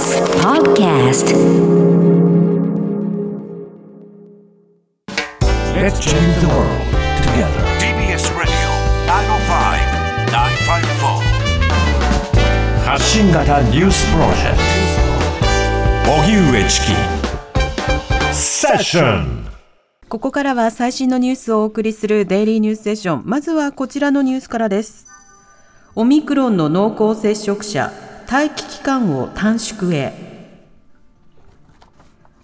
TBS Podcast Let's change the world together. TBS Radio 905-954発信型ニュースプロジェクト荻上チキセッションここからは最新のニュースをお送りするデイリーニュースセッション。まずはこちらのニュースからです。オミクロンの濃厚接触者、待機期間を短縮へ。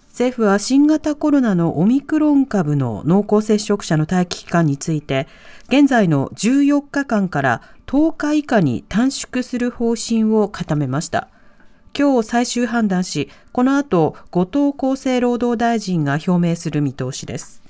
政府は新型コロナのオミクロン株の濃厚接触者の待機期間について、現在の14日間から10日以下に短縮する方針を固めました。今日最終判断し、この後、後藤厚生労働大臣が表明する見通しです。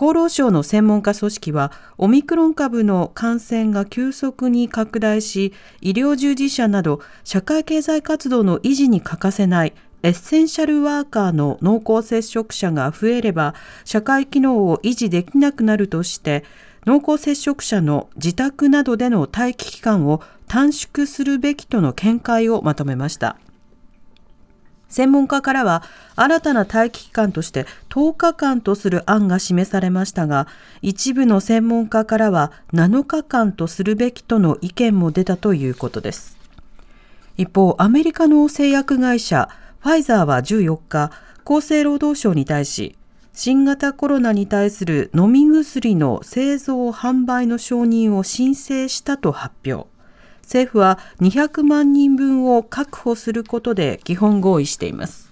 厚労省の専門家組織は、オミクロン株の感染が急速に拡大し、医療従事者など社会経済活動の維持に欠かせないエッセンシャルワーカーの濃厚接触者が増えれば、社会機能を維持できなくなるとして、濃厚接触者の自宅などでの待機期間を短縮するべきとの見解をまとめました。専門家からは新たな待機期間として10日間とする案が示されましたが一部の専門家からは7日間とするべきとの意見も出たということです。一方アメリカの製薬会社ファイザーは14日厚生労働省に対し新型コロナに対する飲み薬の製造販売の承認を申請したと発表。政府は200万人分を確保することで基本合意しています。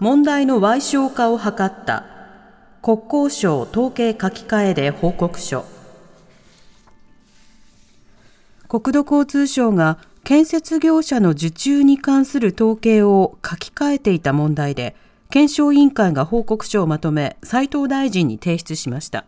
問題の賠償化を図った国交省統計書き換えで報告書。国土交通省が建設業者の受注に関する統計を書き換えていた問題で、検証委員会が報告書をまとめ、斉藤大臣に提出しました。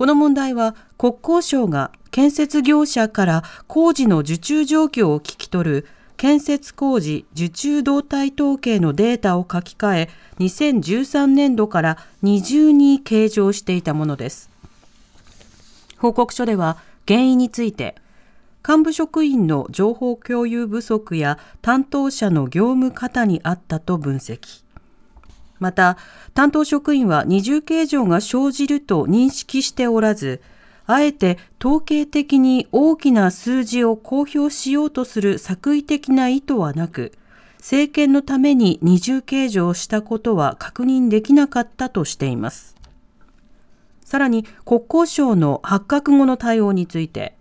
この問題は国交省が建設業者から工事の受注状況を聞き取る建設工事受注動態統計のデータを書き換え2013年度から二重に計上していたものです。報告書では原因について幹部職員の情報共有不足や担当者の業務過多にあったと分析。また、担当職員は二重計上が生じると認識しておらず、あえて統計的に大きな数字を公表しようとする作為的な意図はなく、政権のために二重計上したことは確認できなかったとしています。さらに国交省の発覚後の対応について、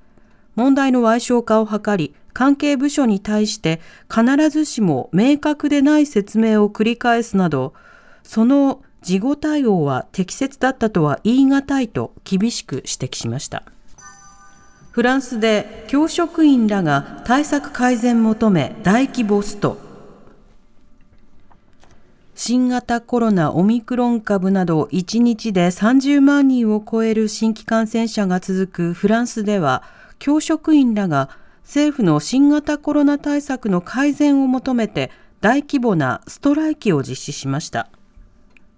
問題の賠償化を図り、関係部署に対して必ずしも明確でない説明を繰り返すなど、その事後対応は適切だったとは言い難いと厳しく指摘しました。フランスで教職員らが対策改善求め大規模スト。新型コロナオミクロン株など1日で30万人を超える新規感染者が続くフランスでは教職員らが政府の新型コロナ対策の改善を求めて大規模なストライキを実施しました。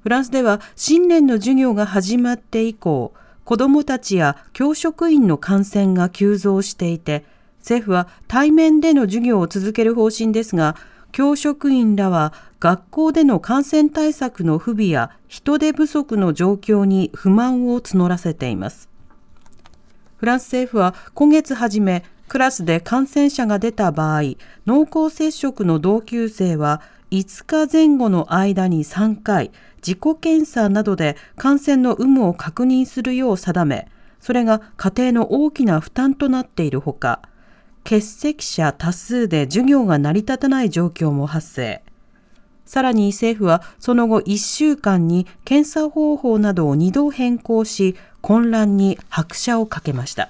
フランスでは新年の授業が始まって以降、子どもたちや教職員の感染が急増していて、政府は対面での授業を続ける方針ですが、教職員らは学校での感染対策の不備や人手不足の状況に不満を募らせています。フランス政府は今月初め、クラスで感染者が出た場合、濃厚接触の同級生は5日前後の間に3回、自己検査などで感染の有無を確認するよう定め、それが家庭の大きな負担となっているほか、欠席者多数で授業が成り立たない状況も発生。さらに政府はその後1週間に検査方法などを2度変更し、混乱に拍車をかけました。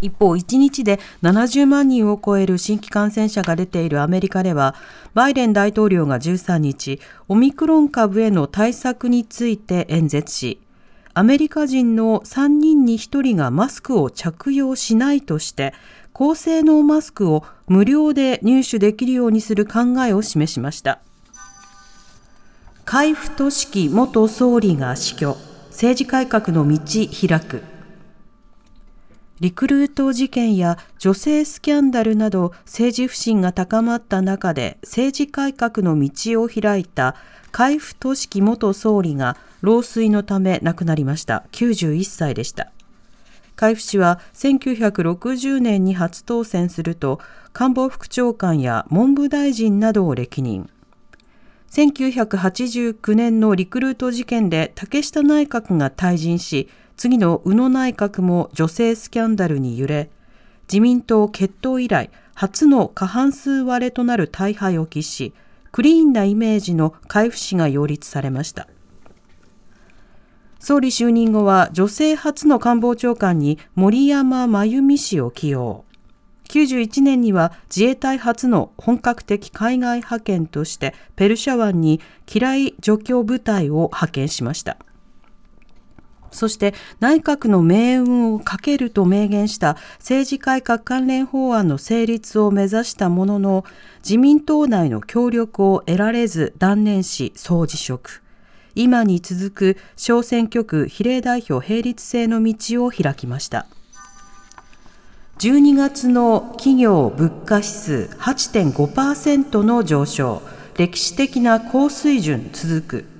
一方、1日で70万人を超える新規感染者が出ているアメリカでは、バイデン大統領が13日、オミクロン株への対策について演説し、アメリカ人の3人に1人がマスクを着用しないとして、高性能マスクを無料で入手できるようにする考えを示しました。海部俊樹元総理が死去、政治改革の道開く。リクルート事件や女性スキャンダルなど政治不信が高まった中で政治改革の道を開いた海部俊樹元総理が老衰のため亡くなりました。91歳でした。海部氏は1960年に初当選すると官房副長官や文部大臣などを歴任。1989年のリクルート事件で竹下内閣が退陣し、次の宇野内閣も女性スキャンダルに揺れ、自民党決闘以来、初の過半数割れとなる大敗を喫し、クリーンなイメージの海部氏が擁立されました。総理就任後は女性初の官房長官に森山真由美氏を起用。91年には自衛隊初の本格的海外派遣としてペルシャ湾に機雷除去部隊を派遣しました。そして内閣の命運をかけると明言した政治改革関連法案の成立を目指したものの自民党内の協力を得られず断念し総辞職。今に続く小選挙区比例代表並立制の道を開きました。12月の企業物価指数8.5%の上昇、歴史的な高水準続く。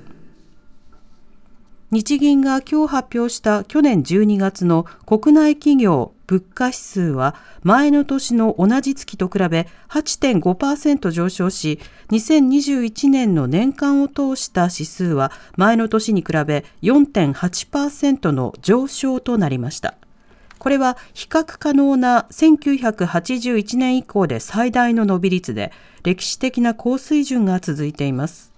日銀が今日発表した去年12月の国内企業物価指数は前の年の同じ月と比べ8.5%上昇し、2021年の年間を通した指数は前の年に比べ4.8%の上昇となりました。これは比較可能な1981年以降で最大の伸び率で歴史的な高水準が続いています。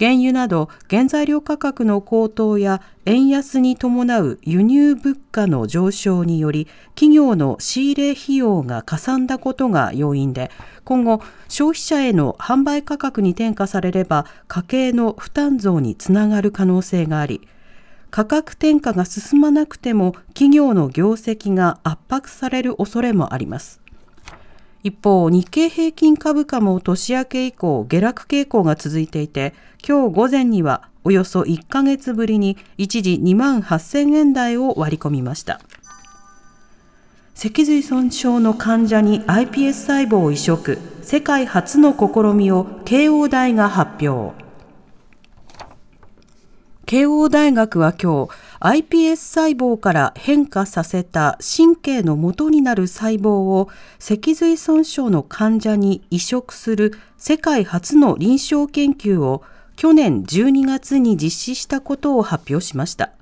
原油など原材料価格の高騰や円安に伴う輸入物価の上昇により企業の仕入れ費用がかさんだことが要因で今後消費者への販売価格に転嫁されれば家計の負担増につながる可能性があり価格転嫁が進まなくても企業の業績が圧迫される恐れもあります。一方、日経平均株価も年明け以降下落傾向が続いていて、今日午前にはおよそ1ヶ月ぶりに一時2万8000円台を割り込みました。脊髄損傷の患者に iPS 細胞を移植、世界初の試みを慶応大が発表。慶応大学は今日 iPS 細胞から変化させた神経の元になる細胞を脊髄損傷の患者に移植する世界初の臨床研究を去年12月に実施したことを発表しました。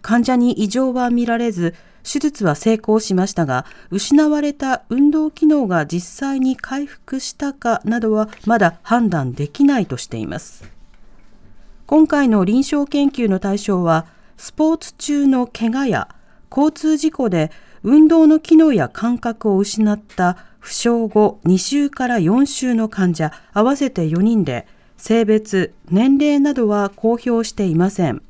患者に異常は見られず、手術は成功しましたが、失われた運動機能が実際に回復したかなどはまだ判断できないとしています。今回の臨床研究の対象は、スポーツ中の怪我や交通事故で運動の機能や感覚を失った負傷後2週から4週の患者合わせて4人で性別、年齢などは公表していません。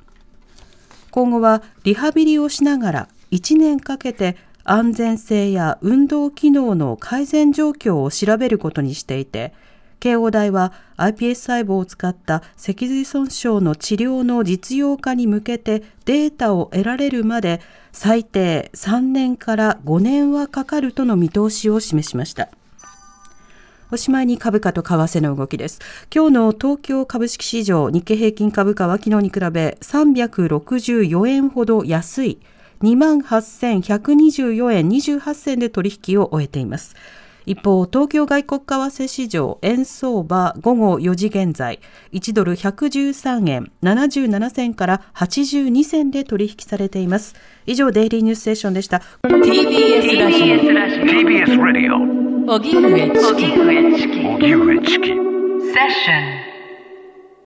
今後はリハビリをしながら1年かけて安全性や運動機能の改善状況を調べることにしていて、慶応大は iPS 細胞を使った脊髄損傷の治療の実用化に向けてデータを得られるまで最低3年から5年はかかるとの見通しを示しました。おしまいに株価と為替の動きです。今日の東京株式市場日経平均株価は昨日に比べ364円ほど安い28,124円28銭で取引を終えています。一方、東京外国為替市場円相場午後4時現在、1ドル113円77銭から82銭で取引されています。以上、デイリーニュースセッションでした。TBS ラジオ。TBS ラジオ。荻上チキ。荻上チキ。セッション。